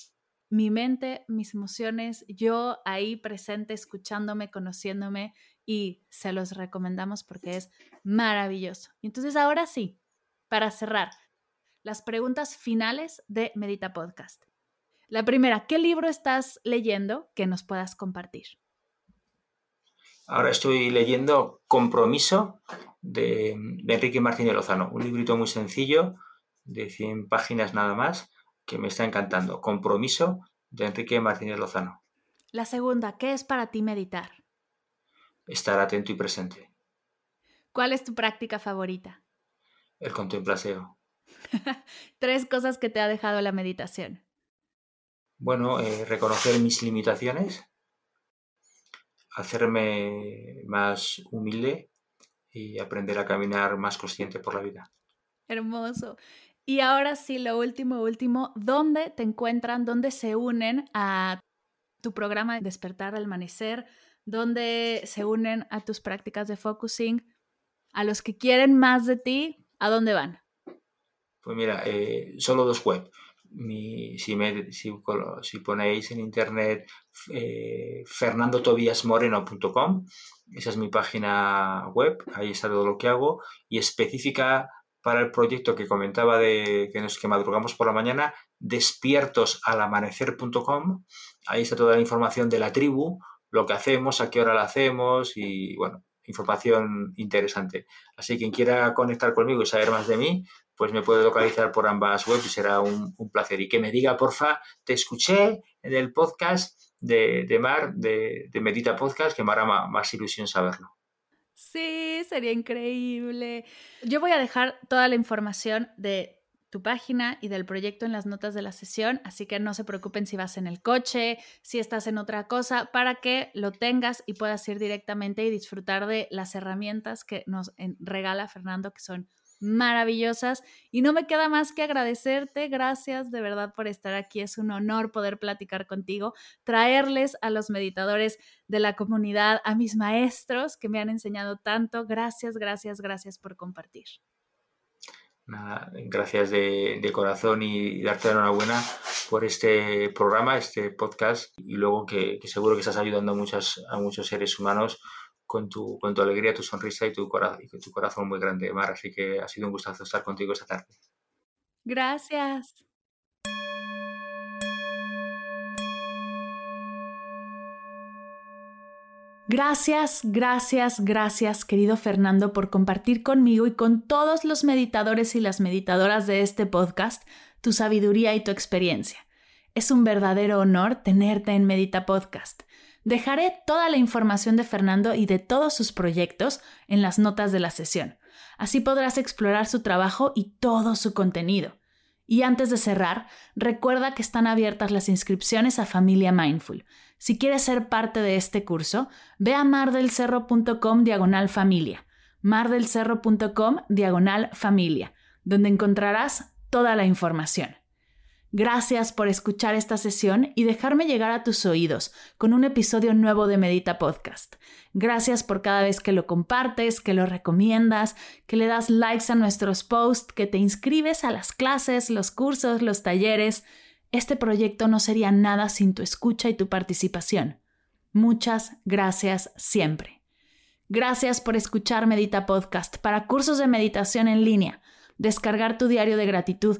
mi mente, mis emociones, yo ahí presente, escuchándome, conociéndome y se los recomendamos porque es maravilloso. Y entonces ahora sí, para cerrar, las preguntas finales de Medita Podcast. La primera, ¿qué libro estás leyendo que nos puedas compartir? Ahora estoy leyendo Compromiso de, Enrique Martínez Lozano, un librito muy sencillo de 100 páginas nada más que me está encantando. Compromiso de Enrique Martínez Lozano. La segunda, ¿qué es para ti meditar? Estar atento y presente. ¿Cuál es tu práctica favorita? El contemplaseo. Tres cosas que te ha dejado la meditación. Bueno, eh, reconocer mis limitaciones, hacerme más humilde y aprender a caminar más consciente por la vida. Hermoso. Y ahora sí, lo último, último, ¿dónde te encuentran, dónde se unen a tu programa de despertar al amanecer? ¿Dónde se unen a tus prácticas de focusing? A los que quieren más de ti, ¿a dónde van? Pues mira, eh, solo dos web si, me, si, ponéis en internet eh, fernandotobiasmoreno.com, esa es mi página web, ahí está todo lo que hago, y específica para el proyecto que comentaba de que nos que madrugamos por la mañana, despiertosalamanecer.com, ahí está toda la información de la tribu, lo que hacemos, a qué hora la hacemos y bueno, información interesante. Así que quien quiera conectar conmigo y saber más de mí, pues me puede localizar por ambas webs y será un, placer. Y que me diga, porfa, te escuché en el podcast de, Mar, de, Medita Podcast, que me hará más, ilusión saberlo. Sí, sería increíble. Yo voy a dejar toda la información de tu página y del proyecto en las notas de la sesión, así que no se preocupen si vas en el coche, si estás en otra cosa, para que lo tengas y puedas ir directamente y disfrutar de las herramientas que nos regala Fernando, que son maravillosas y no me queda más que agradecerte. Gracias de verdad por estar aquí. Es un honor poder platicar contigo, traerles a los meditadores de la comunidad, a mis maestros que me han enseñado tanto. Gracias, gracias, gracias por compartir. Gracias de, corazón y darte la enhorabuena por este programa, este podcast y luego que, seguro que estás ayudando a, muchas, a muchos seres humanos con tu, con tu alegría, tu sonrisa y tu, y tu corazón muy grande, Mar. Así que ha sido un gustazo estar contigo esta tarde. Gracias. Gracias, gracias, gracias, querido Fernando, por compartir conmigo y con todos los meditadores y las meditadoras de este podcast tu sabiduría y tu experiencia. Es un verdadero honor tenerte en Medita Podcast. Dejaré toda la información de Fernando y de todos sus proyectos en las notas de la sesión. Así podrás explorar su trabajo y todo su contenido. Y antes de cerrar, recuerda que están abiertas las inscripciones a Familia Mindful. Si quieres ser parte de este curso, ve a mardelcerro.com diagonal familia, mardelcerro.com diagonal familia, donde encontrarás toda la información. Gracias por escuchar esta sesión y dejarme llegar a tus oídos con un episodio nuevo de Medita Podcast. Gracias por cada vez que lo compartes, que lo recomiendas, que le das likes a nuestros posts, que te inscribes a las clases, los cursos, los talleres. Este proyecto no sería nada sin tu escucha y tu participación. Muchas gracias siempre. Gracias por escuchar Medita Podcast para cursos de meditación en línea, descargar tu diario de gratitud